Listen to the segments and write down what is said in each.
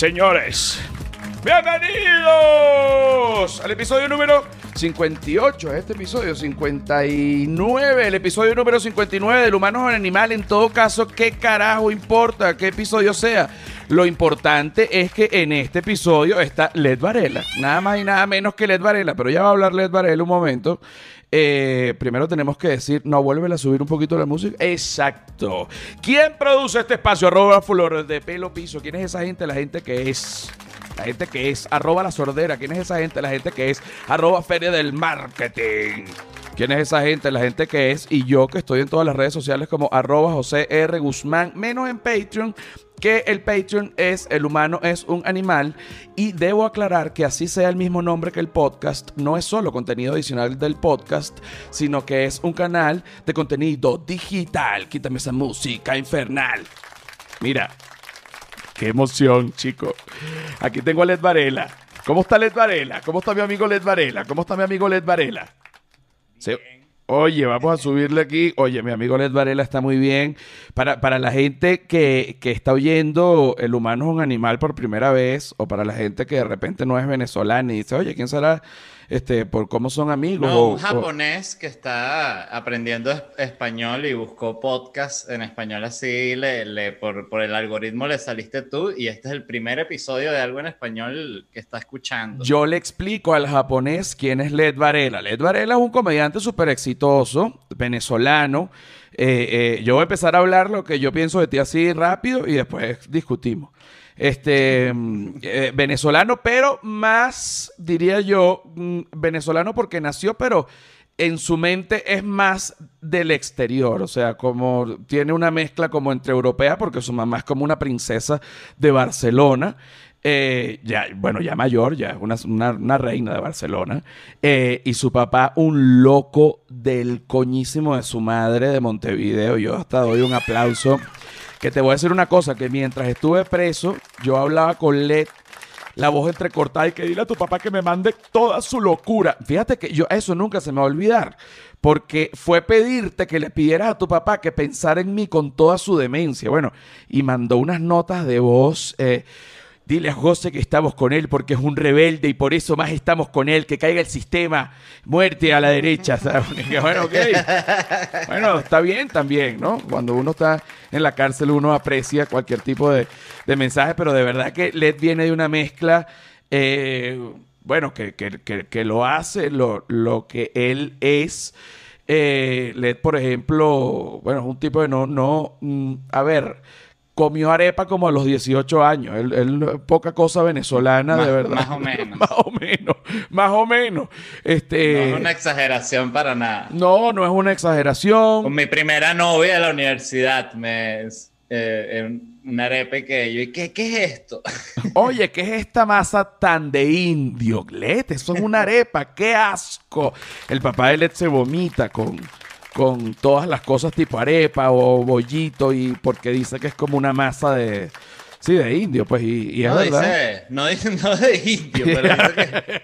señores, bienvenidos al episodio número 58, este episodio 59, el episodio número 59 del humano o animal. En todo caso, ¿qué carajo importa qué episodio sea? Lo importante es que en este episodio está Led Varela, nada más y nada menos que Led Varela, pero ya va a hablar Led Varela un momento. Eh, primero tenemos que decir, no vuelve a subir un poquito la música. Exacto. ¿Quién produce este espacio? Arroba Flores de pelo piso. ¿Quién es esa gente? La gente que es. La gente que es. Arroba la sordera. ¿Quién es esa gente? La gente que es. Arroba Feria del Marketing. ¿Quién es esa gente? La gente que es. Y yo que estoy en todas las redes sociales como arroba José R. Guzmán. Menos en Patreon que el Patreon es el humano es un animal y debo aclarar que así sea el mismo nombre que el podcast, no es solo contenido adicional del podcast, sino que es un canal de contenido digital. Quítame esa música infernal. Mira, qué emoción, chico. Aquí tengo a Led Varela. ¿Cómo está Led Varela? ¿Cómo está mi amigo Led Varela? ¿Cómo está mi amigo Led Varela? Oye, vamos a subirle aquí. Oye, mi amigo Led Varela está muy bien. Para, para la gente que, que, está oyendo El humano es un animal por primera vez, o para la gente que de repente no es venezolana y dice, oye, ¿quién será este, por cómo son amigos. No, un japonés que está aprendiendo español y buscó podcast en español así, le, por, por, el algoritmo le saliste tú y este es el primer episodio de algo en español que está escuchando. Yo le explico al japonés quién es Led Varela. Led Varela es un comediante súper exitoso, venezolano. Eh, eh, yo voy a empezar a hablar lo que yo pienso de ti así rápido y después discutimos este, eh, venezolano, pero más, diría yo, mm, venezolano porque nació, pero en su mente es más del exterior, o sea, como tiene una mezcla como entre europea, porque su mamá es como una princesa de Barcelona, eh, ya, bueno, ya mayor, ya una, una, reina de Barcelona, eh, y su papá un loco del coñísimo de su madre de Montevideo, yo hasta doy un aplauso que te voy a decir una cosa, que mientras estuve preso, yo hablaba con Led, la voz entrecortada y que dile a tu papá que me mande toda su locura. Fíjate que yo eso nunca se me va a olvidar, porque fue pedirte que le pidieras a tu papá que pensara en mí con toda su demencia. Bueno, y mandó unas notas de voz. Eh, Dile a José que estamos con él porque es un rebelde y por eso más estamos con él, que caiga el sistema, muerte a la derecha. bueno, está bien también, ¿no? Cuando uno está en la cárcel uno aprecia cualquier tipo de, mensaje, pero de verdad que Led viene de una mezcla, eh, bueno, que, que, lo hace lo, lo que él es. Eh, Led, por ejemplo, bueno, es un tipo de no, no, mm, a ver, comió arepa como a los 18 años. Él, poca cosa venezolana, de verdad. Más o menos. más o menos. Más o menos. Este, no es una exageración para nada. No, no es una exageración. Con mi primera novia de la universidad, me, eh, una arepa que yo, ¿qué, ¿qué es esto? Oye, ¿qué es esta masa tan de indio? Lete, eso es una arepa, qué asco. El papá de Led se vomita con con todas las cosas tipo arepa o bollito y porque dice que es como una masa de sí de indio pues y, no dice no dice no de indio pero dice que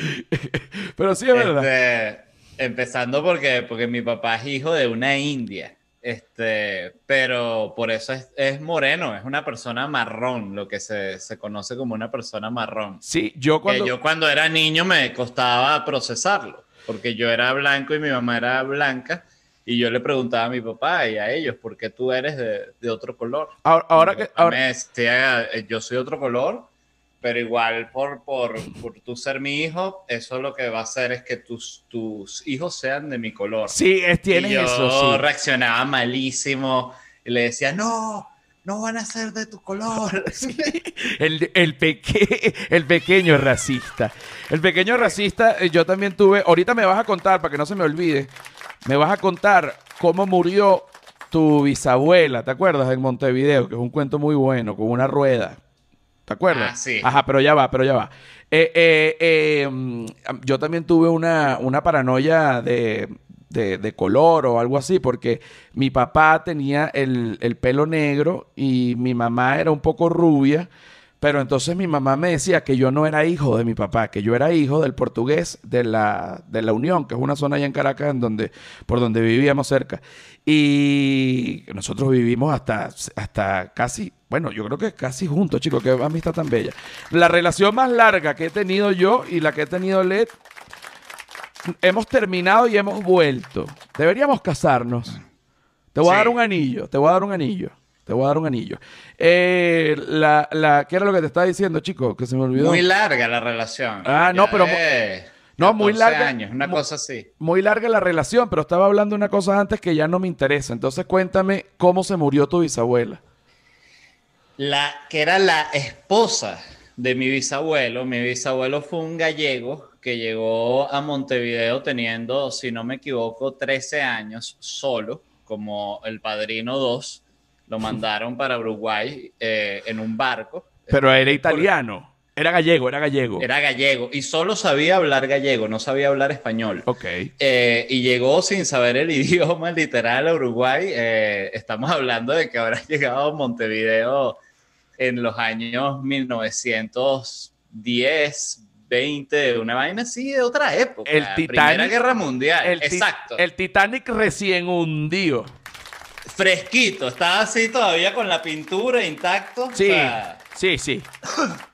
pero sí es verdad. Este, empezando porque porque mi papá es hijo de una india este, pero por eso es, es, moreno, es una persona marrón, lo que se, se, conoce como una persona marrón. Sí, yo cuando... yo cuando era niño me costaba procesarlo porque yo era blanco y mi mamá era blanca. Y yo le preguntaba a mi papá y a ellos, ¿por qué tú eres de, otro color? Ahora, que... Ahora... Me decía, eh, yo soy otro color, pero igual por, por, por tú ser mi hijo, eso lo que va a hacer es que tus, tus hijos sean de mi color. Sí, es, tienes y yo eso. reaccionaba malísimo y le decía, no, no van a ser de tu color. el, el, el pequeño racista. El pequeño racista, eh, yo también tuve, ahorita me vas a contar, para que no se me olvide, me vas a contar cómo murió tu bisabuela, ¿te acuerdas? En Montevideo, que es un cuento muy bueno, con una rueda. ¿Te acuerdas? Ah, sí. Ajá, pero ya va, pero ya va. Eh, eh, mm, yo también tuve una, una paranoia de de, color o algo así, porque mi papá tenía el, pelo negro y mi mamá era un poco rubia, Pero entonces mi mamá me decía que yo no era hijo de mi papá, que yo era hijo del portugués de la, de la Unión, que es una zona allá en Caracas en donde, por donde vivíamos cerca. Y nosotros vivimos hasta, hasta casi, bueno, yo creo que casi juntos, chicos, qué amistad tan bella. La relación más larga que he tenido yo y la que he tenido Led, hemos terminado y hemos vuelto. Deberíamos casarnos. Te voy a dar un anillo, te voy a dar un anillo. Te voy a dar un anillo. Eh, la, la, ¿Qué era lo que te estaba diciendo, chico? Que se me olvidó. Muy larga la relación. Ah, no, pero... no, muy larga. años, una cosa así. Muy larga la relación, pero estaba hablando de una cosa antes que ya no me interesa. Entonces cuéntame cómo se murió tu bisabuela. La que era la esposa de mi bisabuelo. Mi bisabuelo fue un gallego que llegó a Montevideo teniendo, si no me equivoco, 13 años solo, como el padrino 2 lo mandaron para Uruguay eh, en un barco. Pero era italiano. Era gallego, era gallego. Era gallego y solo sabía hablar gallego, no sabía hablar español. Ok. Eh, y llegó sin saber el idioma literal a Uruguay. Eh, estamos hablando de que habrá llegado a Montevideo en los años 1910, 20, una vaina así de otra época. El Titanic, Primera Guerra Mundial. El Exacto. El Titanic recién hundido fresquito, estaba así todavía con la pintura intacto. Sí, sí, sí.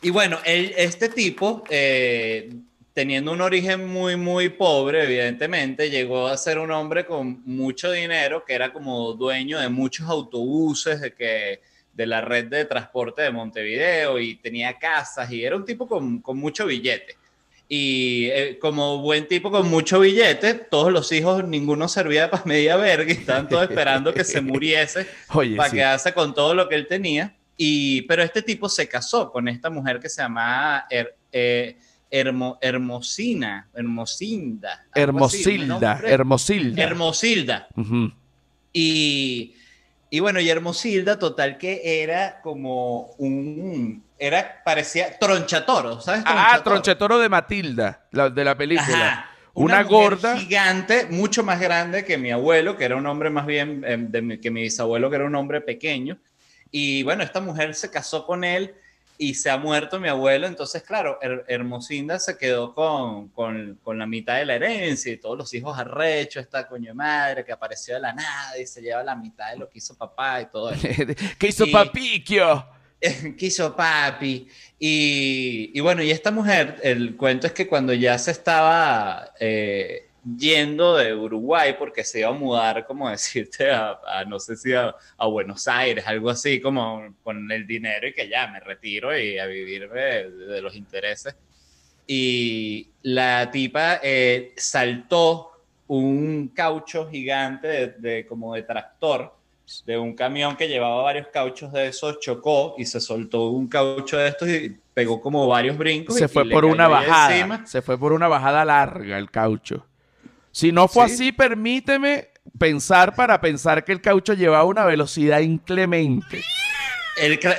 Y bueno, este tipo, eh, teniendo un origen muy, muy pobre, evidentemente, llegó a ser un hombre con mucho dinero, que era como dueño de muchos autobuses, de que de la red de transporte de Montevideo y tenía casas y era un tipo con, con mucho billete. Y eh, como buen tipo con mucho billete, todos los hijos, ninguno servía para media verga y estaban todos esperando que se muriese para quedarse con todo lo que él tenía. Y, pero este tipo se casó con esta mujer que se llamaba eh, Hermosina, Hermosinda. Hermosilda, Hermosilda. Hermosilda. y, y bueno, y Hermosilda, total que era como un era, parecía Tronchatoro, ¿sabes? Ah, Tronchatoro de Matilda, de la película. Una, gorda. Gigante, mucho más grande que mi abuelo, que era un hombre más bien, em, que mi bisabuelo, que era un hombre pequeño. Y bueno, esta mujer se casó con él y se ha muerto mi abuelo. Entonces, claro, Hermosinda se quedó con, con, con, la mitad de la herencia y todos los hijos arrechos, esta coño de madre que apareció de la nada y se lleva la mitad de lo que hizo papá y todo eso. ¿Qué hizo Papiquio? quiso papi. Y, bueno, y esta mujer, el cuento es que cuando ya se estaba eh, yendo de Uruguay, porque se iba a mudar, como decirte, a, no sé si a, Buenos Aires, algo así, como con el dinero y que ya me retiro y a vivir de, los intereses. Y la tipa eh, saltó un caucho gigante de, como de tractor de un camión que llevaba varios cauchos de esos, chocó y se soltó un caucho de estos y pegó como varios brincos. Se fue por una bajada. Se fue por una bajada larga el caucho. Si no fue así, permíteme pensar para pensar que el caucho llevaba una velocidad inclemente.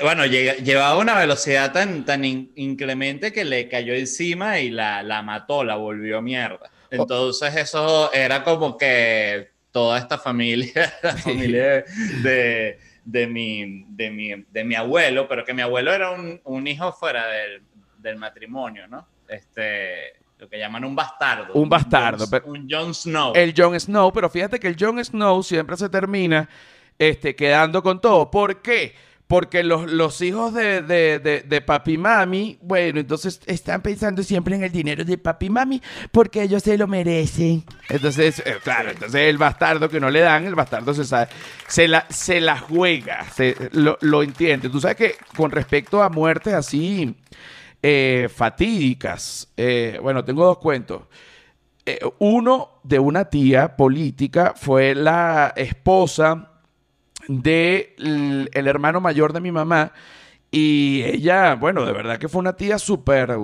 bueno, llevaba una velocidad tan, tan inclemente que le cayó encima y la, la mató, la volvió mierda. Entonces eso era como que toda esta familia, la familia de, de, mi, de, mi, de mi abuelo, pero que mi abuelo era un, un hijo fuera del, del, matrimonio, ¿no? Este, lo que llaman un bastardo. Un, bastardo. un Jon Snow. El Jon Snow, pero fíjate que el Jon Snow siempre se termina este, quedando con todo. ¿Por qué? Porque los, los hijos de, de, de, papi y mami, bueno, entonces están pensando siempre en el dinero de papi y mami porque ellos se lo merecen. Entonces, eh, claro, entonces el bastardo que no le dan, el bastardo se sabe, se la, se la juega, se, lo, lo entiende. Tú sabes que con respecto a muertes así eh, fatídicas, eh, bueno, tengo dos cuentos. uno de una tía política fue la esposa de el hermano mayor de mi mamá. Y ella, bueno, de verdad que fue una tía súper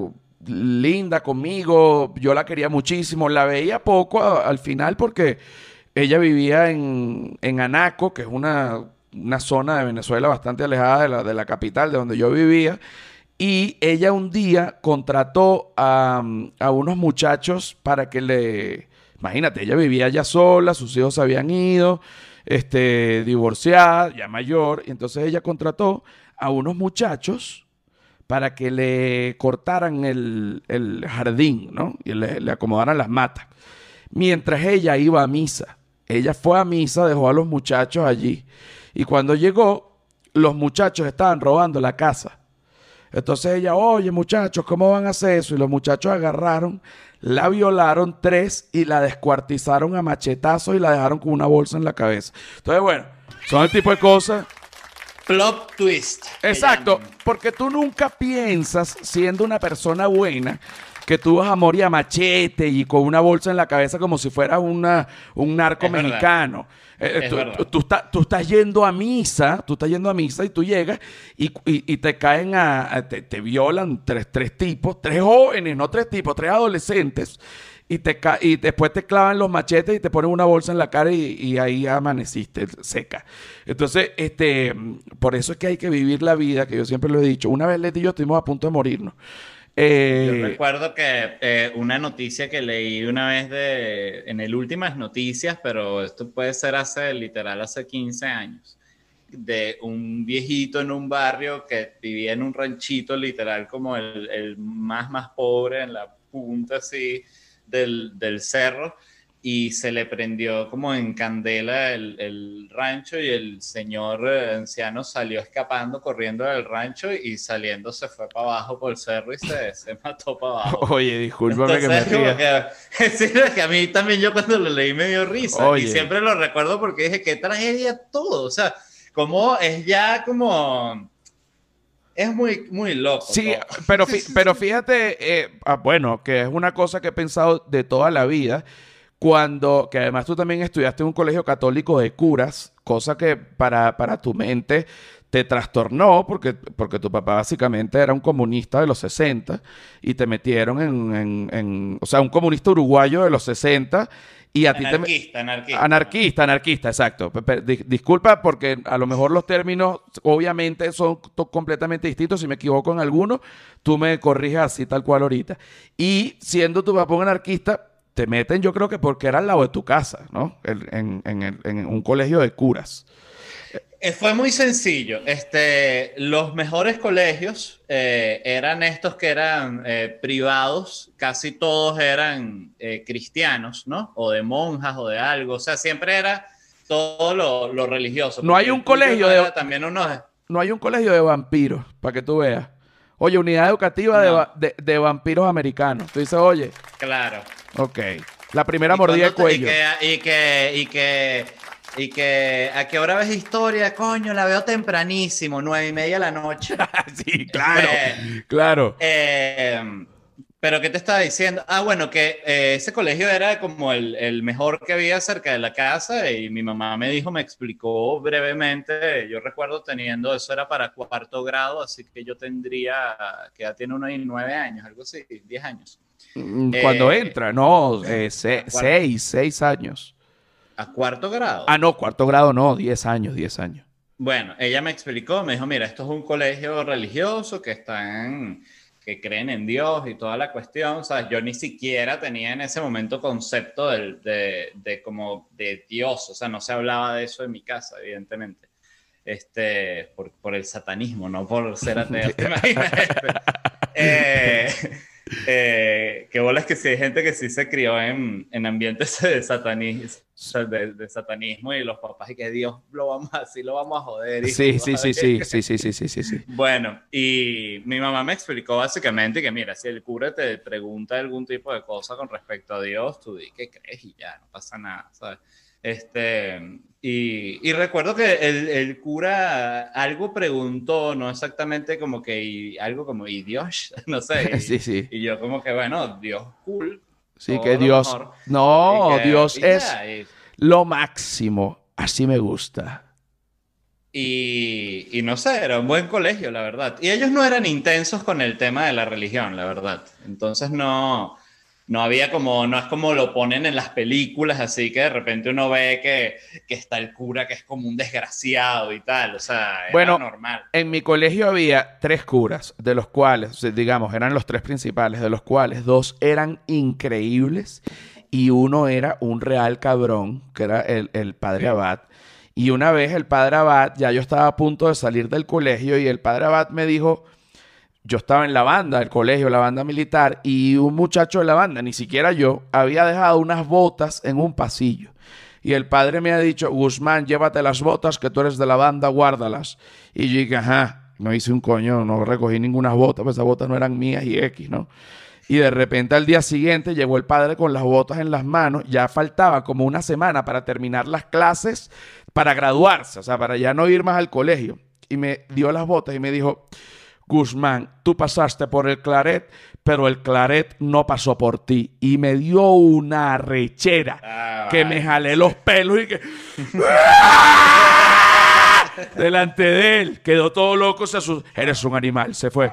linda conmigo. Yo la quería muchísimo. La veía poco al final porque ella vivía en, en Anaco, que es una, una, zona de Venezuela bastante alejada de la, de la capital, de donde yo vivía. Y ella un día contrató a, a unos muchachos para que le... Imagínate, ella vivía ya sola, sus hijos habían ido este, divorciada, ya mayor, y entonces ella contrató a unos muchachos para que le cortaran el, el jardín, ¿no? Y le, le acomodaran las matas. Mientras ella iba a misa. Ella fue a misa, dejó a los muchachos allí. Y cuando llegó, los muchachos estaban robando la casa. Entonces ella, oye muchachos, ¿cómo van a hacer eso? Y los muchachos agarraron, la violaron tres y la descuartizaron a machetazos y la dejaron con una bolsa en la cabeza. Entonces, bueno, son el tipo de cosas. Plot twist. Exacto, porque tú nunca piensas, siendo una persona buena, que tú vas a morir a machete y con una bolsa en la cabeza como si fueras una, un narco Es verdad. Eh, Es tú, tú- tú estás, tú estás yendo a misa, tú estás yendo a misa y tú llegas y, y- y te caen a, a- te, te violan tres, tres tipos, tres jóvenes, no tres tipos, tres adolescentes. Y, te ca- y después te clavan los machetes y te ponen una bolsa en la cara y, y ahí amaneciste seca. Entonces, este, por eso es que hay que vivir la vida, que yo siempre lo he dicho. Una vez Leti y yo estuvimos a punto de morirnos. Eh, Yo recuerdo que eh, una noticia que leí una vez de, en el Últimas Noticias, pero esto puede ser hace, literal, hace 15 años, de un viejito en un barrio que vivía en un ranchito, literal, como el, el más, más pobre, en la punta así del, del cerro, y se le prendió como en candela el, el rancho y el señor eh, anciano salió escapando, corriendo del rancho y saliendo se fue para abajo por el cerro y se, se mató para abajo. Oye, discúlpame que me ría. que- sí, es que a mí también yo cuando lo leí me dio risa Oye. y siempre lo recuerdo porque dije, qué tragedia todo, o sea, como es ya como... Es muy, muy loco. Sí, todo. pero, pero fíjate, eh, ah, bueno, que es una cosa que he pensado de toda la vida, cuando, que además tú también estudiaste en un colegio católico de curas, cosa que para, para tu mente te trastornó, porque, porque tu papá básicamente era un comunista de los 60 y te metieron en, en- en- o sea, un comunista uruguayo de los 60 y a ti te... Anarquista, anarquista. Anarquista, anarquista, exacto. Disculpa porque a lo mejor los términos obviamente son completamente distintos. Si me equivoco en alguno, tú me corriges así tal cual ahorita. Y siendo tu papá un anarquista, te meten yo creo que porque era al lado de tu casa, ¿no? En, en el- en un colegio de curas. Eh, Fue muy sencillo. Este, los mejores colegios eh, eran estos que eran eh, privados, casi todos eran eh, cristianos, ¿no? O de monjas o de algo. O sea, siempre era todo lo, lo religioso. No hay un colegio de- También unos... No hay un colegio de vampiros, para que tú veas. Oye, unidad educativa de, No. de- de vampiros americanos. Tú dices, oye, Claro. Ok. La primera mordida de te- cuello. Y que, y que, y que, y que, ¿a qué hora ves historia? Coño, la veo tempranísimo, nueve y media de la noche. sí, claro. Eh, Claro. Eh, pero ¿qué te estaba diciendo? Ah, bueno, que eh, ese colegio era como el, el mejor que había cerca de la casa y mi mamá me dijo, me explicó brevemente, yo recuerdo teniendo, eso era para cuarto grado, así que yo tendría, que ya tiene unos nueve años, algo así, diez años. Mm, Cuando Eh, entra, no, eh, se- cuarto. seis, seis años. ¿A cuarto grado? Ah, no, cuarto grado no, diez años, diez años. Bueno, ella me explicó, me dijo, mira, esto es un colegio religioso que están, que creen en Dios y toda la cuestión, ¿sabes? Yo ni siquiera tenía en ese momento concepto del- de, de como de Dios, o sea, no se hablaba de eso en mi casa, evidentemente. Este, por, por el satanismo, no por ser ateo. ¿te imaginas? Este, eh, eh, qué bolas que sí hay gente que sí se crió en, en ambientes de satanismo, de, de satanismo y los papás y que Dios lo vamos a, así lo vamos a joder. y Sí, sí, sí, sí, sí, sí, sí, sí, sí, sí. Bueno, y mi mamá me explicó básicamente que mira, si el cura te pregunta algún tipo de cosa con respecto a Dios, tú di que crees y ya, no pasa nada, ¿sabes? Este, y, y recuerdo que el, el cura algo preguntó, no exactamente como que, y algo como, ¿y Dios? No sé. Y, Sí, sí. y yo como que, bueno, Dios cool. Sí, que Dios. mejor. No, que- Dios es ya, lo máximo. Así me gusta. Y, y no sé, era un buen colegio, la verdad. Y ellos no eran intensos con el tema de la religión, la verdad. Entonces no, no había como, no es como lo ponen en las películas, así que de repente uno ve que, que está el cura que es como un desgraciado y tal. O sea, era Bueno, normal. En mi colegio había tres curas, de los cuales, digamos, eran los tres principales, de los cuales dos eran increíbles y uno era un real cabrón, que era el, el padre Abad. Y una vez el padre Abad, ya yo estaba a punto de salir del colegio y el padre Abad me dijo, yo estaba en la banda del colegio, la banda militar, y un muchacho de la banda, ni siquiera yo, había dejado unas botas en un pasillo. Y el padre me ha dicho, Guzmán, llévate las botas, que tú eres de la banda, guárdalas. Y yo dije, ajá, no hice un coño, no recogí ninguna bota, pues esas botas no eran mías y X, ¿no? Y de repente al día siguiente llegó el padre con las botas en las manos, ya faltaba como una semana para terminar las clases, para graduarse, o sea, para ya no ir más al colegio. Y me dio las botas y me dijo, Guzmán, tú pasaste por el claret, pero el claret no pasó por ti. Y me dio una rechera Ah, que me jalé los pelos y que... Delante de él. Quedó todo loco, se asustó. Eres un animal, se fue.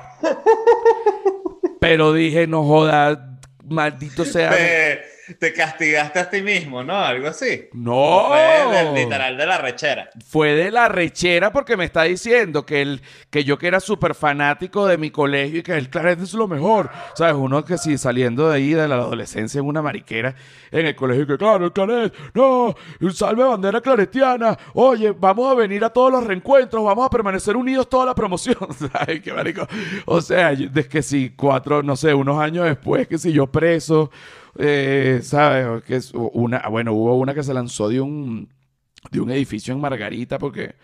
Pero dije, no jodas, maldito sea. Te, te castigaste a ti mismo, ¿no? Algo así. No. Fue del literal de la rechera. Fue de la rechera porque me está diciendo que, el, que yo que era súper fanático de mi colegio y que el claret es lo mejor. ¿Sabes? Uno que si saliendo de ahí de la adolescencia en una mariquera en el colegio que claro, el claret, no, salve bandera claretiana. Oye, vamos a venir a todos los reencuentros, vamos a permanecer unidos toda la promoción. ¿Sabes qué marico? O sea, es que si cuatro, no sé, unos años después, que si yo preso, eh, ¿sabes? Que es una, bueno, hubo una que se lanzó de un de un edificio en Margarita porque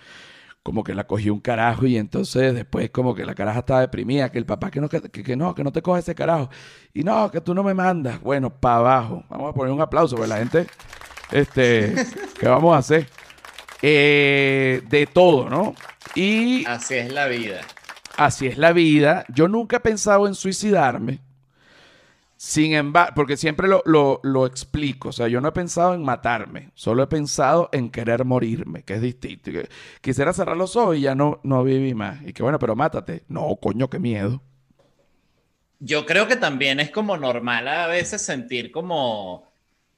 como que la cogió un carajo y entonces después como que la caraja estaba deprimida, que el papá que no, que, no, que no te coge ese carajo. Y no, que tú no me mandas. Bueno, para abajo. Vamos a poner un aplauso, porque la gente, este, ¿qué vamos a hacer? Eh, de todo, ¿no? Y Así es la vida. así es la vida. Yo nunca he pensado en suicidarme. Sin embargo, porque siempre lo, lo- lo explico, o sea, yo no he pensado en matarme, solo he pensado en querer morirme, que es distinto. Quisiera cerrar los ojos y ya no, no viví más. Y que bueno, pero mátate. No, coño, qué miedo. Yo creo que también es como normal a veces sentir como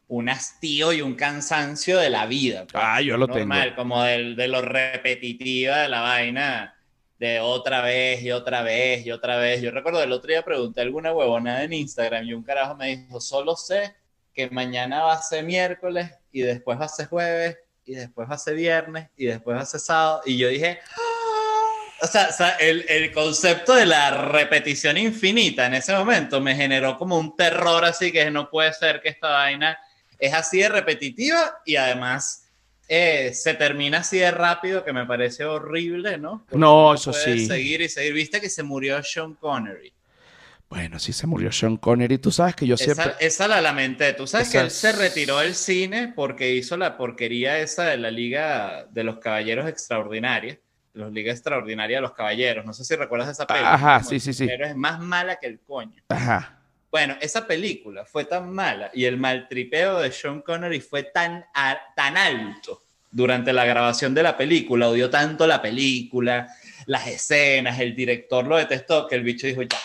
un hastío y un cansancio de la vida. pues. Ah, yo lo normal, tengo. como del- de lo repetitiva de la vaina, de otra vez y otra vez y otra vez. Yo recuerdo el otro día pregunté alguna huevonada en Instagram y un carajo me dijo, solo sé que mañana va a ser miércoles y después va a ser jueves y después va a ser viernes y después va a ser sábado. Y yo dije, o sea, o sea, el, el concepto de la repetición infinita en ese momento me generó como un terror así que no puede ser que esta vaina es así de repetitiva y además eh, se termina así de rápido que me parece horrible, ¿no? Porque No, eso sí. Seguir y seguir. Viste que se murió Sean Connery. Bueno, sí se murió Sean Connery. Tú sabes que yo siempre... Esa, esa la lamenté. Tú sabes Esa que él se retiró del cine porque hizo la porquería esa de la Liga de los Caballeros Extraordinarias. Los Liga Extraordinaria de los Caballeros. No sé si recuerdas esa película. Ajá, sí, sí, sí. Pero es más mala que el coño. Ajá. Bueno, esa película fue tan mala y el maltripeo de Sean Connery fue tan, tan alto durante la grabación de la película, odió tanto la película, las escenas, el director lo detestó, que el bicho dijo, ya,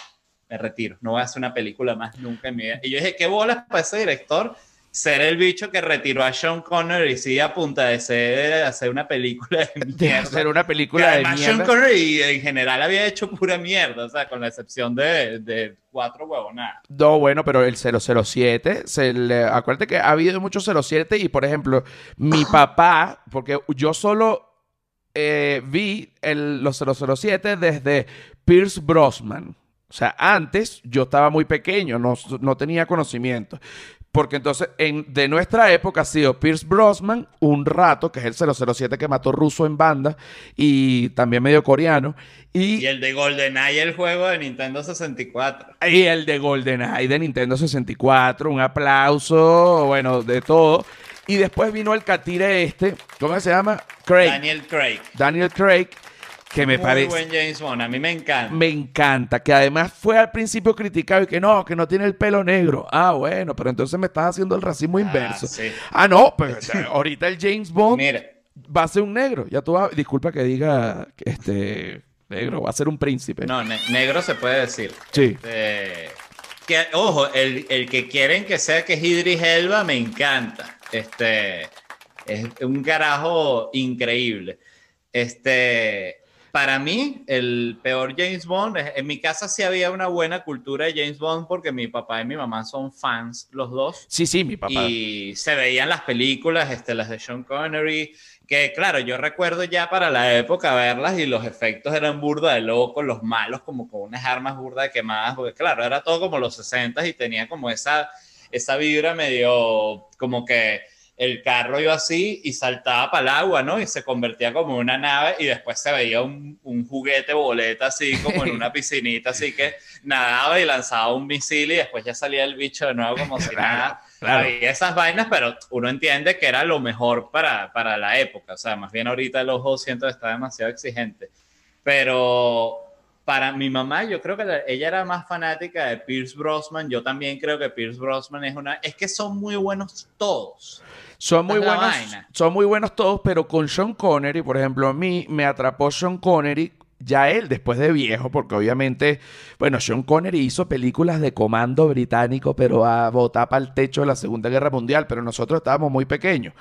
me retiro, no voy a hacer una película más nunca en mi vida. Y yo dije, ¿qué bolas para ese director ser el bicho que retiró a Sean Connery sí a punta de ser, hacer una película de De mierda? hacer una Que película de además Sean mierda. Connery en general había hecho pura mierda, o sea, con la excepción de, de cuatro huevonadas. No, bueno, pero el 007, se le, acuérdate que ha habido muchos 07 y, por ejemplo, mi papá, porque yo solo eh, vi el, los 007 desde Pierce Brosnan. O sea, antes yo estaba muy pequeño, no, no tenía conocimiento. Porque entonces, en, de nuestra época ha sido Pierce Brosnan un rato, que es el 007 que mató ruso en banda y también medio coreano. Y, Y el de GoldenEye, el juego de Nintendo 64. y el de GoldenEye de Nintendo 64, un aplauso, bueno, de todo. Y después vino el catire este, ¿cómo se llama? Craig. Daniel Craig. Daniel Craig, que me Muy parece... buen James Bond, a mí me encanta. Me encanta, que además fue al principio criticado y que no, que no tiene el pelo negro. Ah, bueno, pero entonces me estás haciendo el racismo inverso. sí. Ah, no, pues ahorita el James Bond Mira, va a ser un negro. Ya tú vas, disculpa que diga este negro, va a ser un príncipe. no, ne- negro se puede decir. Sí. Eh, que, ojo, el, el que quieren que sea que es Idris Elba me encanta. Este es un carajo increíble. Este, para mí, el peor James Bond, en mi casa sí había una buena cultura de James Bond porque mi papá y mi mamá son fans los dos. Sí, sí, mi papá. Y se veían las películas, este, las de Sean Connery, que claro, yo recuerdo ya para la época verlas y los efectos eran burda de locos, los malos como con unas armas burda de quemadas, porque claro, era todo como los 60 y tenía como esa, esa vibra medio como que el carro iba así y saltaba para el agua, ¿no? Y se convertía como una nave y después se veía un, un, juguete boleta así como en una piscinita, así que nadaba y lanzaba un misil y después ya salía el bicho de nuevo como si nada. Claro. Había esas vainas, pero uno entiende que era lo mejor para, para la época. O sea, más bien ahorita el ojo siento que está demasiado exigente. Pero para mi mamá, yo creo que ella era más fanática de Pierce Brosnan. Yo también creo que Pierce Brosnan es una. Es que son muy buenos todos. Son muy buenos, son muy buenos todos, pero con Sean Connery, por ejemplo, a mí me atrapó Sean Connery ya él después de viejo, porque obviamente, bueno, Sean Connery hizo películas de comando británico, pero a botar para el techo de la Segunda Guerra Mundial, pero nosotros estábamos muy pequeños.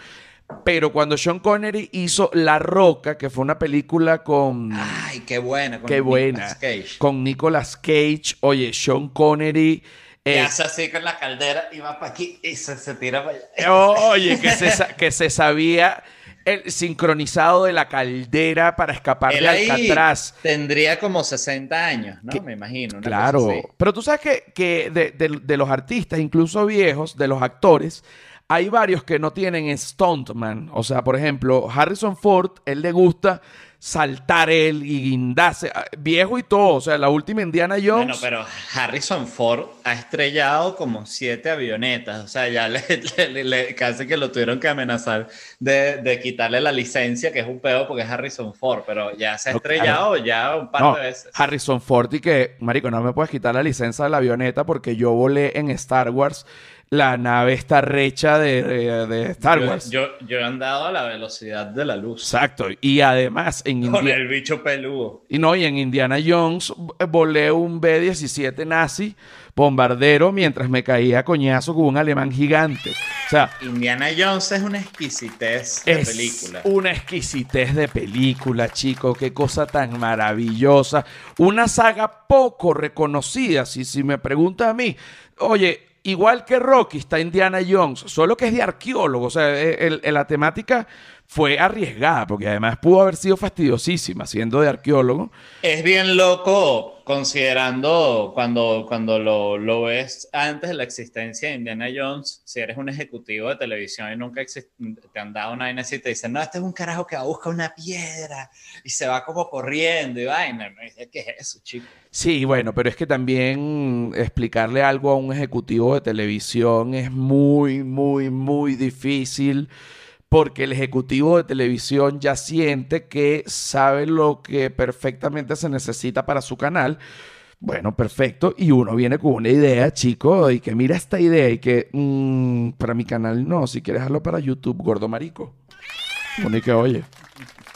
Pero cuando Sean Connery hizo La Roca, que fue una película con. Ay, qué buena. Con qué buena. Con Nicolas Cage. Oye, Sean Connery y hace así con la caldera y va para aquí y se, tira para allá. Oye, que se, que se sabía el sincronizado de la caldera para escapar de Alcatraz. Tendría como 60 años, ¿no? Me imagino. claro. Pero tú sabes que, que de, de, los artistas, incluso viejos, de los actores, hay varios que no tienen stuntman. O sea, por ejemplo, Harrison Ford, él le gusta saltar él y guindarse, ah, viejo y todo, o sea, la última Indiana Jones. Bueno, pero Harrison Ford ha estrellado como siete avionetas, o sea, ya le, casi que lo tuvieron que amenazar de, quitarle la licencia, que es un pedo porque es Harrison Ford, pero ya se ha estrellado ya un par de veces. Harrison Ford y que, marico, no me puedes quitar la licencia de la avioneta porque yo volé en Star Wars la nave está recha de, Star Wars. Yo, yo, he andado a la velocidad de la luz. Exacto. Y además en Con el bicho peludo. Y no, y en Indiana Jones volé un B-17 nazi bombardero mientras me caía coñazo con un alemán gigante. O sea, Indiana Jones es una exquisitez de película. Una exquisitez de película, chico. Qué cosa tan maravillosa. Una saga poco reconocida, si, si me pregunta a mí. Oye, igual que Rocky está Indiana Jones, solo que es de arqueólogo. O sea, e, la temática fue arriesgada, porque además pudo haber sido fastidiosísima siendo de arqueólogo. Es bien loco considerando cuando, cuando lo, lo, ves antes de la existencia de Indiana Jones, si eres un ejecutivo de televisión y nunca te han dado una vaina así, te dicen, no, este es un carajo que va a buscar una piedra y se va como corriendo y vaina. ¿Qué es eso, chico? Sí, bueno, pero es que también explicarle algo a un ejecutivo de televisión es muy, muy, muy difícil porque el ejecutivo de televisión ya siente que sabe lo que perfectamente se necesita para su canal. Bueno, perfecto. Y uno viene con una idea, chico, y que mira esta idea y que mm, para mi canal no, si quieres dejarlo para YouTube, gordo marico. Pone que, oye,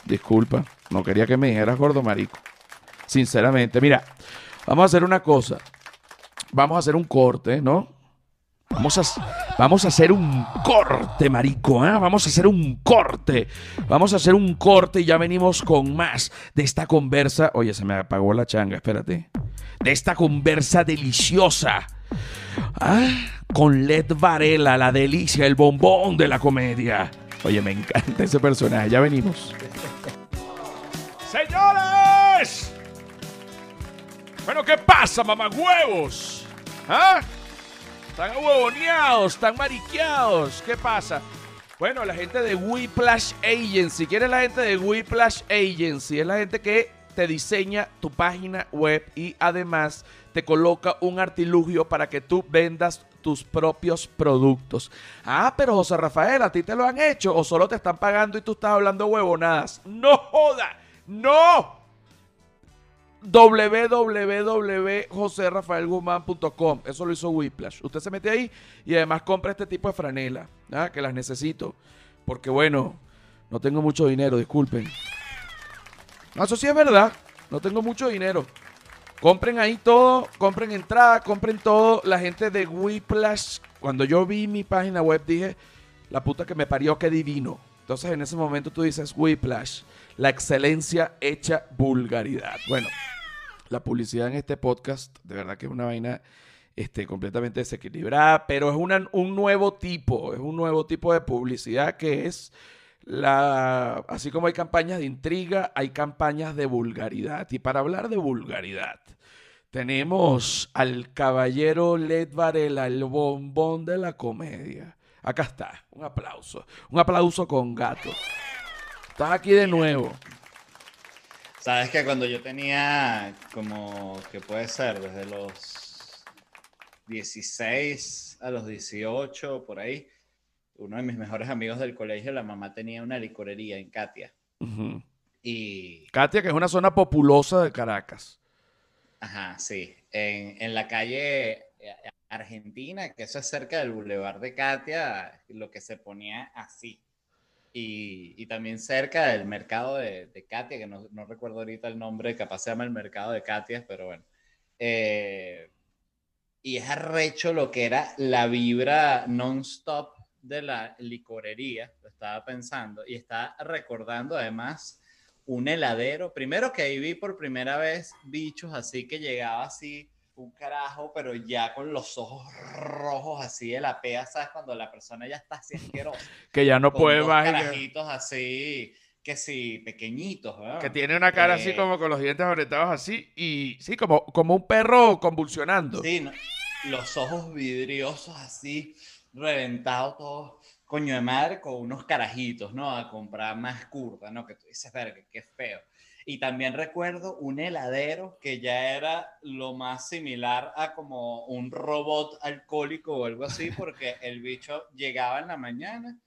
disculpa, no quería que me dijeras gordo marico. Sinceramente, mira, vamos a hacer una cosa. Vamos a hacer un corte, ¿no? Vamos a, vamos a hacer un corte, marico. ¿eh? Vamos a hacer un corte. Vamos a hacer un corte y ya venimos con más de esta conversa. Oye, se me apagó la changa, espérate. De esta conversa deliciosa. ¿Ah? Con Led Varela, la delicia, el bombón de la comedia. Oye, me encanta ese personaje. Ya venimos. ¡Señores! Bueno, ¿qué pasa, mamagüevos? ¿Ah? Están huevoneados, están mariqueados. ¿Qué pasa? Bueno, la gente de Whiplash Agency. ¿Quién es la gente de Whiplash Agency? Es la gente que te diseña tu página web y además te coloca un artilugio para que tú vendas tus propios productos. Ah, pero José Rafael, ¿a ti te lo han hecho o solo te están pagando y tú estás hablando huevonadas? No joda, no www.joserrafaelguzmán.com. Eso lo hizo Whiplash. Usted se mete ahí y además compra este tipo de franela, ¿ah? que las necesito. Porque bueno, no tengo mucho dinero, disculpen. eso sí es verdad. No tengo mucho dinero. Compren ahí todo, compren entrada, compren todo. La gente de Whiplash, cuando yo vi mi página web dije, la puta que me parió, qué divino. Entonces en ese momento tú dices, Whiplash, la excelencia hecha vulgaridad. Bueno, la publicidad en este podcast, de verdad que es una vaina este, completamente desequilibrada, pero es un nuevo tipo, es un nuevo tipo de publicidad que es la, así como hay campañas de intriga, hay campañas de vulgaridad. Y para hablar de vulgaridad, tenemos al caballero Led Varela, el bombón de la comedia. Acá está, un aplauso, un aplauso con gato. Estás aquí de nuevo. Sabes que cuando yo tenía como que puede ser desde los 16 a los 18 por ahí, uno de mis mejores amigos del colegio, la mamá tenía una licorería en Katia. Y Katia, que es una zona populosa de Caracas. Ajá, sí. En, en la calle eh, Argentina, que eso es cerca del Boulevard de Katia, lo que se ponía así. Y, también cerca del mercado de, de Katia, que no, no, recuerdo ahorita el nombre, capaz se llama el mercado de Katia, pero bueno. Eh, y es arrecho lo que era la vibra non-stop de la licorería, lo estaba pensando, y estaba recordando además un heladero. Primero que ahí vi por primera vez bichos así que llegaba así un carajo, pero ya con los ojos rojos así de la pea, ¿sabes? Cuando la persona ya está así asquerosa. que ya no puede más. carajitos así, que sí, pequeñitos, ¿verdad? Que tiene una cara eh, así como con los dientes apretados así y sí, como, como un perro convulsionando. Sí, no, los ojos vidriosos así, reventados todos coño de madre con unos carajitos, ¿no? A comprar más curva, ¿no? Que tú dices, verga, qué feo. Y también recuerdo un heladero que ya era lo más similar a como un robot alcohólico o algo así, porque el bicho llegaba en la mañana,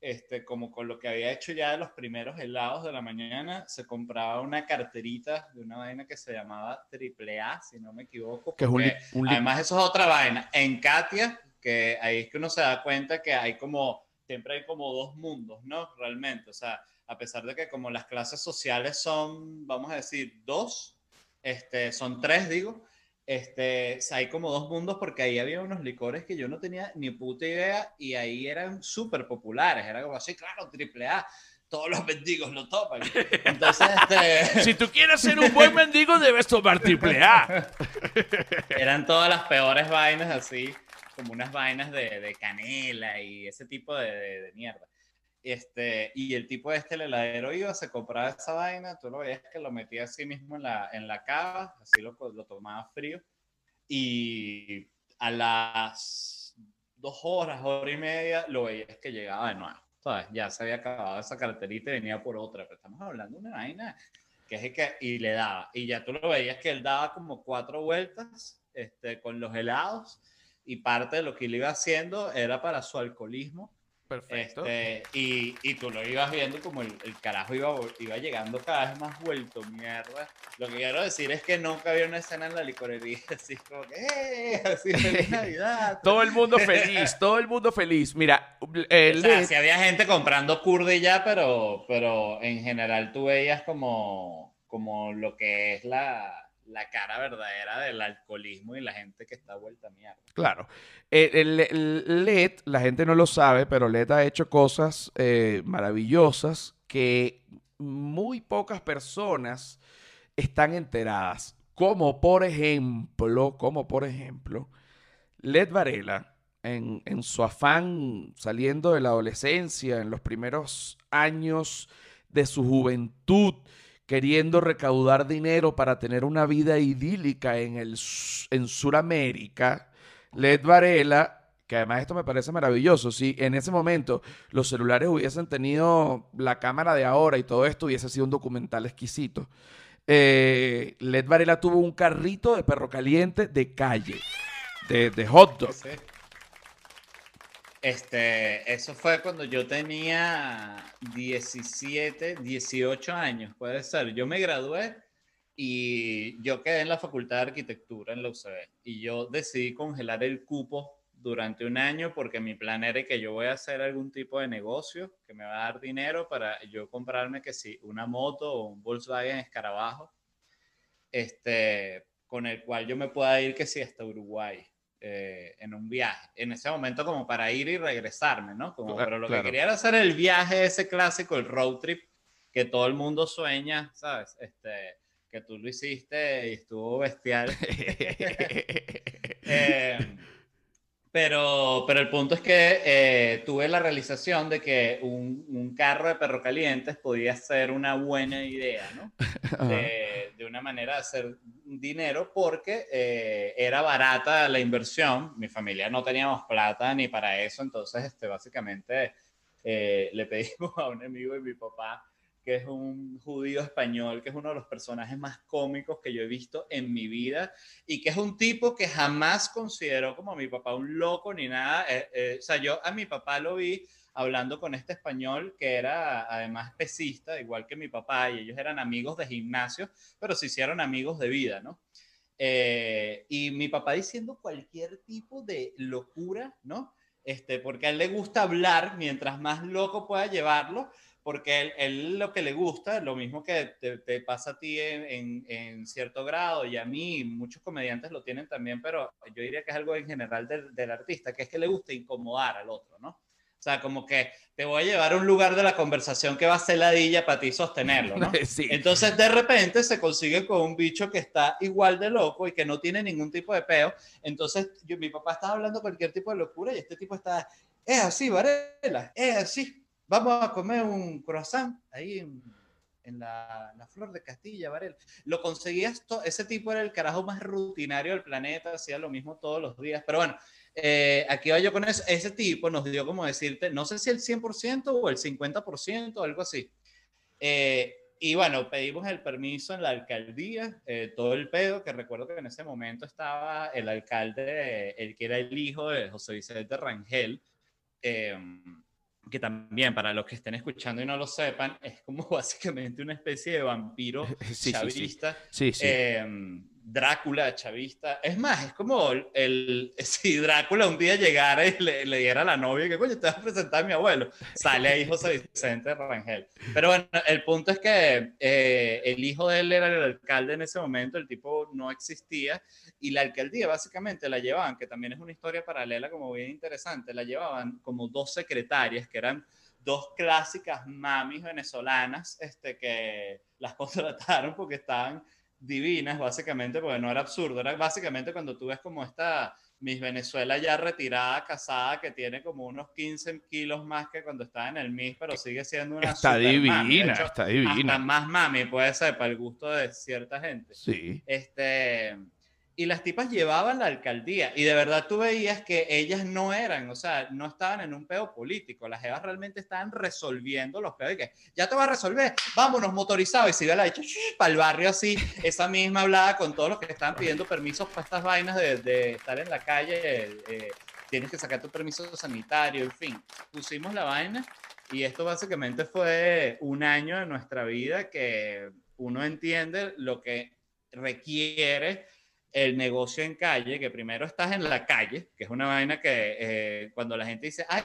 este, como con lo que había hecho ya de los primeros helados de la mañana, se compraba una carterita de una vaina que se llamaba AAA, si no me equivoco. Que es un, un además, eso es otra vaina. En Katia, que ahí es que uno se da cuenta que hay como, siempre hay como dos mundos, ¿no? Realmente, o sea a pesar de que como las clases sociales son, vamos a decir, dos, este, son tres, digo, este, hay como dos mundos porque ahí había unos licores que yo no tenía ni puta idea y ahí eran súper populares, era como así, claro, triple A. Todos los mendigos lo toman. Entonces, este... si tú quieres ser un buen mendigo, debes tomar triple A. Eran todas las peores vainas así, como unas vainas de, de canela y ese tipo de, de, de mierda. Este, y el tipo este, el heladero iba, se compraba esa vaina, tú lo veías que lo metía así mismo en la, en la cava, así lo, lo tomaba frío. Y a las dos horas, hora y media, lo veías que llegaba de nuevo. ¿sabes? Ya se había acabado esa carterita y venía por otra, pero estamos hablando de una vaina que es que, y le daba, y ya tú lo veías que él daba como cuatro vueltas este, con los helados, y parte de lo que él iba haciendo era para su alcoholismo Perfecto. Este, y, y, tú lo ibas viendo como el, el, carajo iba, iba llegando cada vez más vuelto, mierda. Lo que quiero decir es que nunca había una escena en la licorería así como que, ¡eh! Así, feliz Navidad. todo el mundo feliz, todo el mundo feliz. Mira, el... o sea, sí había gente comprando kurde ya, pero, pero en general tú veías como, como lo que es la la cara verdadera del alcoholismo y la gente que está vuelta a mierda. Claro. El, LED, la gente no lo sabe, pero LED ha hecho cosas eh, maravillosas que muy pocas personas están enteradas. Como por ejemplo, como por ejemplo, LED Varela, en, en su afán saliendo de la adolescencia, en los primeros años de su juventud, queriendo recaudar dinero para tener una vida idílica en, el, en Sudamérica, Led Varela, que además esto me parece maravilloso, si en ese momento los celulares hubiesen tenido la cámara de ahora y todo esto hubiese sido un documental exquisito. Eh, Led Varela tuvo un carrito de perro caliente de calle, de, de hot dog. Este, eso fue cuando yo tenía 17, 18 años, puede ser. Yo me gradué y yo quedé en la Facultad de Arquitectura en la UCB y yo decidí congelar el cupo durante un año porque mi plan era que yo voy a hacer algún tipo de negocio que me va a dar dinero para yo comprarme que sí, una moto o un Volkswagen Escarabajo, este, con el cual yo me pueda ir que sí hasta Uruguay eh, en un viaje, en ese momento como para ir y regresarme, ¿no? Como, Claro, pero lo claro. que quería era hacer el viaje ese clásico, el road trip, que todo el mundo sueña, ¿sabes? Este, que tú lo hiciste y estuvo bestial. Eh, pero, pero el punto es que eh, tuve la realización de que un, un carro de perro calientes podía ser una buena idea, ¿no? De, de una manera de hacer dinero porque eh, era barata la inversión. Mi familia no teníamos plata ni para eso, entonces este, básicamente eh, le pedimos a un amigo de mi papá, que es un judío español, que es uno de los personajes más cómicos que yo he visto en mi vida y que es un tipo que jamás consideró como a mi papá un loco ni nada. Eh, eh, o sea, yo a mi papá lo vi hablando con este español que era además pesista, igual que mi papá, y ellos eran amigos de gimnasio, pero se hicieron amigos de vida, ¿no? Eh, y mi papá diciendo cualquier tipo de locura, ¿no? Este, porque a él le gusta hablar mientras más loco pueda llevarlo, porque él, él lo que le gusta, lo mismo que te, te pasa a ti en, en- en cierto grado y a mí, muchos comediantes lo tienen también, pero yo diría que es algo en general del, del artista, que es que le gusta incomodar al otro, ¿no? O sea, como que te voy a llevar a un lugar de la conversación que va a ser ladilla para ti sostenerlo, ¿no? Sí. Entonces, de repente se consigue con un bicho que está igual de loco y que no tiene ningún tipo de peo. Entonces, yo, mi papá estaba hablando cualquier tipo de locura y este tipo está, es así, Varela, es así. Vamos a comer un croissant ahí en, en la, la Flor de Castilla, Varela. Lo conseguías, ese tipo era el carajo más rutinario del planeta, hacía lo mismo todos los días. Pero bueno, eh, aquí va yo con eso. Ese tipo nos dio como decirte, no sé si el 100% o el 50% o algo así. Eh, y bueno, pedimos el permiso en la alcaldía, eh, todo el pedo, que recuerdo que en ese momento estaba el alcalde, el que era el hijo de José Vicente Rangel, eh, que también para los que estén escuchando y no lo sepan, es como básicamente una especie de vampiro Sí, sí, sí. chavista. Sí, sí. Eh, Drácula chavista. Es más, es como el, si Drácula un día llegara y le, le diera a la novia que coño te vas a presentar a mi abuelo. Sale ahí José Vicente Rangel. Pero bueno, el punto es que eh, el hijo de él era el alcalde en ese momento, el tipo no existía y la alcaldía básicamente la llevaban, que también es una historia paralela como bien interesante, la llevaban como dos secretarias que eran dos clásicas mamis venezolanas este, que las contrataron porque estaban divinas, básicamente, porque no era absurdo, era básicamente cuando tú ves como esta Miss Venezuela ya retirada, casada, que tiene como unos 15 kilos más que cuando estaba en el Miss, pero sigue siendo una Está. De divina, hecho, está Hasta divina. más mami puede ser para el gusto de cierta gente. Sí. Este, y las tipas llevaban la alcaldía y de verdad tú veías que ellas no eran, o sea, no estaban en un peo político, las jevas realmente estaban resolviendo los peos y que ya te vas a resolver, vámonos motorizados y se iba la dicho para el barrio así, esa misma hablaba con todos los que estaban pidiendo permisos para estas vainas de, de estar en la calle, eh, tienes que sacar tu permiso sanitario, en fin, pusimos la vaina y esto básicamente fue un año de nuestra vida que uno entiende lo que requiere el negocio en calle, que primero estás en la calle, que es una vaina que eh, cuando la gente dice, ay,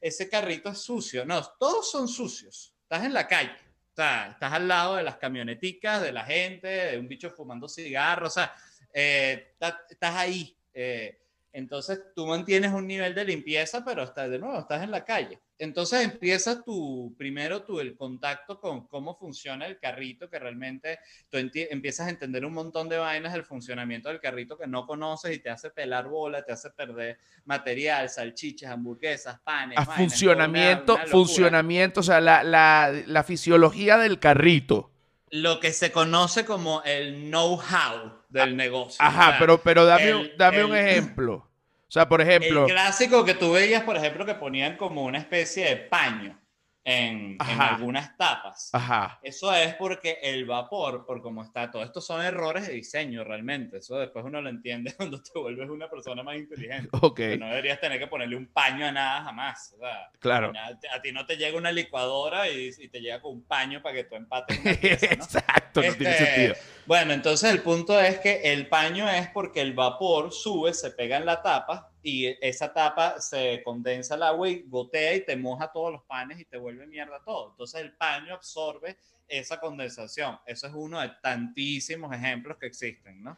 ese carrito es sucio, no, todos son sucios, estás en la calle, o sea, estás al lado de las camioneticas, de la gente, de un bicho fumando cigarros, o sea, eh, estás ahí. eh, entonces tú mantienes un nivel de limpieza, pero estás de nuevo, estás en la calle. Entonces empieza tu, primero tu, el contacto con cómo funciona el carrito, que realmente tú empiezas a entender un montón de vainas del funcionamiento del carrito que no conoces y te hace pelar bola, te hace perder material, salchichas, hamburguesas, panes. A vainas, funcionamiento, una- una funcionamiento, o sea, la, la, la fisiología del carrito. Lo que se conoce como el know-how del negocio. Ajá, O sea, pero, pero dame, el- un, dame un ejemplo. O sea, por ejemplo, El clásico que tú veías, por ejemplo, que ponían como una especie de paño en, en algunas tapas. ajá, Eso es porque el vapor, por cómo está, todo esto son errores de diseño realmente. Eso después uno lo entiende cuando te vuelves una persona más inteligente. ok, Que no deberías tener que ponerle un paño a nada jamás. O sea, claro. a, a ti no te llega una licuadora y, y te llega con un paño para que tú empates una pieza, ¿no? Exacto, no tiene Este, sentido. Bueno, entonces el punto es que el paño es porque el vapor sube, se pega en la tapa y esa tapa se condensa el agua y gotea y te moja todos los panes y te vuelve mierda todo. Entonces el paño absorbe esa condensación. Eso es uno de tantísimos ejemplos que existen, ¿no?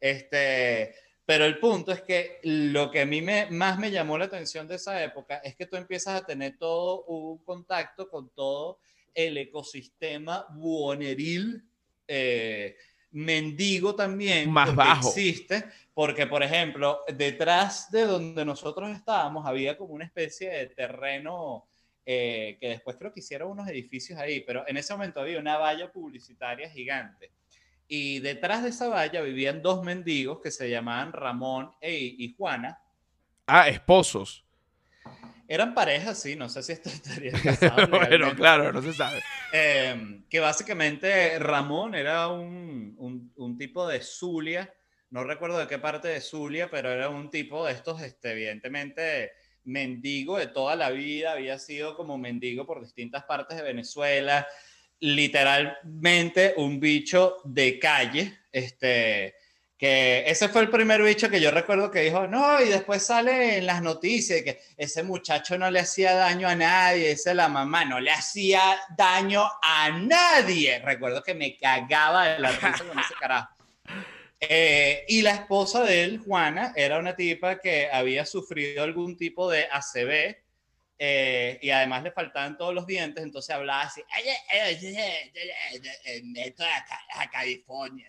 Este, Pero el punto es que lo que a mí me, más me llamó la atención de esa época es que tú empiezas a tener todo un contacto con todo el ecosistema buoneril, eh, mendigo también, Más bajo. existe, porque por ejemplo, detrás de donde nosotros estábamos había como una especie de terreno eh, que después creo que hicieron unos edificios ahí, pero en ese momento había una valla publicitaria gigante. Y detrás de esa valla vivían dos mendigos que se llamaban Ramón e- y Juana. Ah, esposos. Eran parejas, sí, no sé si esto estaría casado. bueno, claro, no se sabe. Eh, que básicamente Ramón era un, un, un, tipo de Zulia, no recuerdo de qué parte de Zulia, pero era un tipo de estos, este, evidentemente, mendigo de toda la vida, había sido como mendigo por distintas partes de Venezuela, literalmente un bicho de calle, este, que ese fue el primer bicho que yo recuerdo que dijo, no, y después sale en las noticias que ese muchacho no le hacía daño a nadie, esa la mamá, no le hacía daño a nadie. Recuerdo que me cagaba de la risa con ese carajo. Eh, y la esposa de él, Juana, era una tipa que había sufrido algún tipo de ACV eh, y además le faltaban todos los dientes, entonces hablaba así, meto a, a California.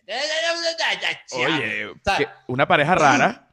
Oye, una pareja rara.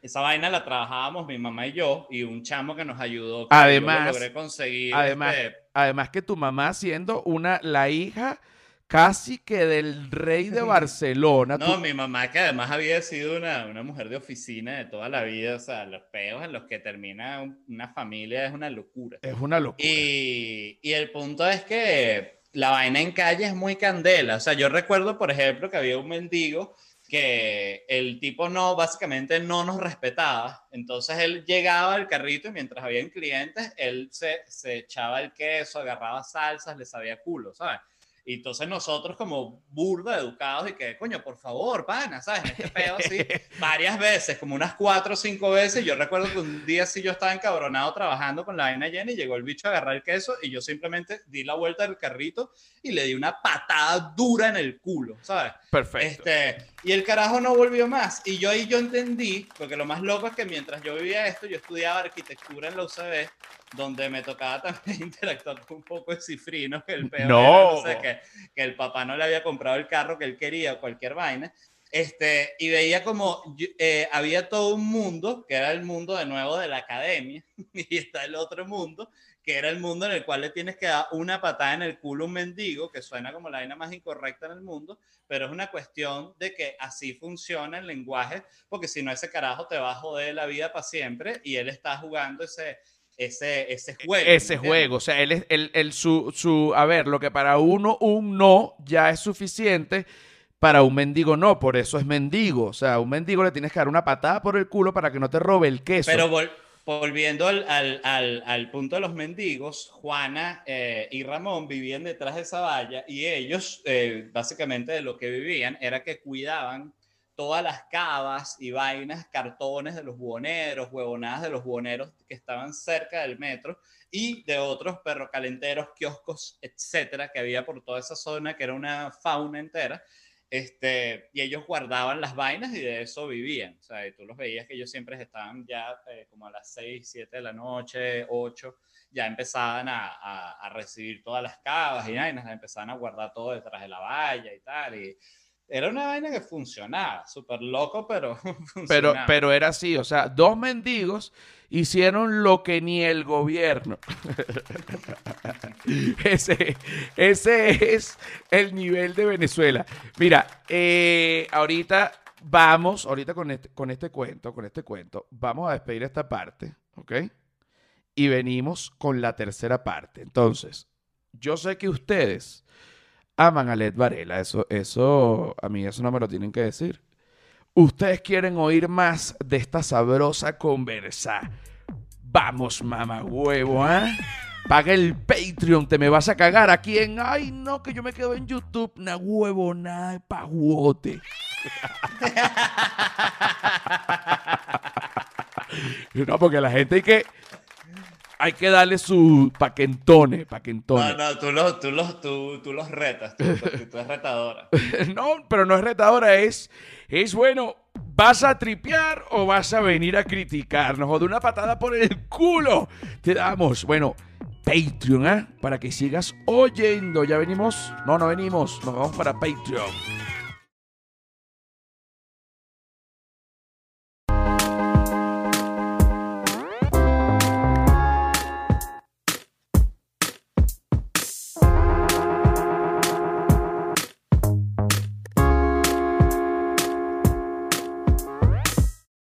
Esa vaina la trabajábamos mi mamá y yo y un chamo que nos ayudó. Que además, yo logré conseguir. Además, este... además que tu mamá siendo una la hija casi que del rey de Barcelona. No, tú... mi mamá que además había sido una, una, mujer de oficina de toda la vida, o sea, los peos en los que termina una familia es una locura. Es una locura. Y, y el punto es que la vaina en calle es muy candela, o sea, yo recuerdo, por ejemplo, que había un mendigo que el tipo no, básicamente no nos respetaba. Entonces él llegaba al carrito y mientras habían clientes, él se, se echaba el queso, agarraba salsas, le sabía culo, ¿sabes? Y entonces nosotros como burda educados y que, coño, por favor, pana, ¿sabes? Este pedo así, varias veces, como unas cuatro o cinco veces. Yo recuerdo que un día sí yo estaba encabronado trabajando con la vaina llena y llegó el bicho a agarrar el queso y yo simplemente di la vuelta del carrito y le di una patada dura en el culo, ¿sabes? Perfecto. Este, y el carajo no volvió más. Y yo ahí yo entendí, porque lo más loco es que mientras yo vivía esto, yo estudiaba arquitectura en la UCB, donde me tocaba también interactuar con un poco de cifrinos, que el peor no. no sé, que, que, el papá no le había comprado el carro que él quería o cualquier vaina. Este, y veía como eh, había todo un mundo, que era el mundo de nuevo de la academia, y está el otro mundo, que era el mundo en el cual le tienes que dar una patada en el culo a un mendigo, que suena como la vaina más incorrecta en el mundo, pero es una cuestión de que así funciona el lenguaje, porque si no ese carajo te va a joder la vida para siempre y él está jugando ese, ese, ese juego. Ese juego, o sea, él es el, el, su, su, a ver, lo que para uno un no ya es suficiente, para un mendigo no, por eso es mendigo, o sea, a un mendigo le tienes que dar una patada por el culo para que no te robe el queso. Pero volviendo al, al, al, punto de los mendigos, Juana eh, y Ramón vivían detrás de esa valla y ellos, eh, básicamente de lo que vivían, era que cuidaban todas las cavas y vainas, cartones de los buhoneros, huevonadas de los buhoneros que estaban cerca del metro y de otros perrocalenteros, kioscos, etcétera, que había por toda esa zona, que era una fauna entera. Este, y ellos guardaban las vainas y de eso vivían. O sea, tú los veías que ellos siempre estaban ya eh, como a las 6, 7 de la noche, 8, ya empezaban a, a, a recibir todas las cavas y vainas, empezaban a guardar todo detrás de la valla y tal. Y, era una vaina que funcionaba, súper loco, pero funcionaba. Pero, pero era así, o sea, dos mendigos hicieron lo que ni el gobierno. ese, ese es el nivel de Venezuela. Mira, eh, ahorita vamos, ahorita con este, con este cuento, con este cuento, vamos a despedir esta parte, ¿ok? Y venimos con la tercera parte. Entonces, yo sé que ustedes aman a Led Varela. Eso, eso, a mí eso no me lo tienen que decir. Ustedes quieren oír más de esta sabrosa conversa. Vamos, mamá huevo, ¿eh? Paga el Patreon, te me vas a cagar aquí en. Ay, no, que yo me quedo en YouTube. Na huevo, na pajuote. no, porque la gente hay que hay que darle su paquentones, paquentones. No, no, tú los, tú los, tú, tú los retas, tú, tú, tú eres retadora. no, pero no es retadora, es, es bueno, ¿Vas a tripear o vas a venir a criticarnos? O de una patada por el culo. Te damos, bueno, Patreon, ¿eh? Para que sigas oyendo. Ya venimos. No, no venimos. Nos vamos para Patreon.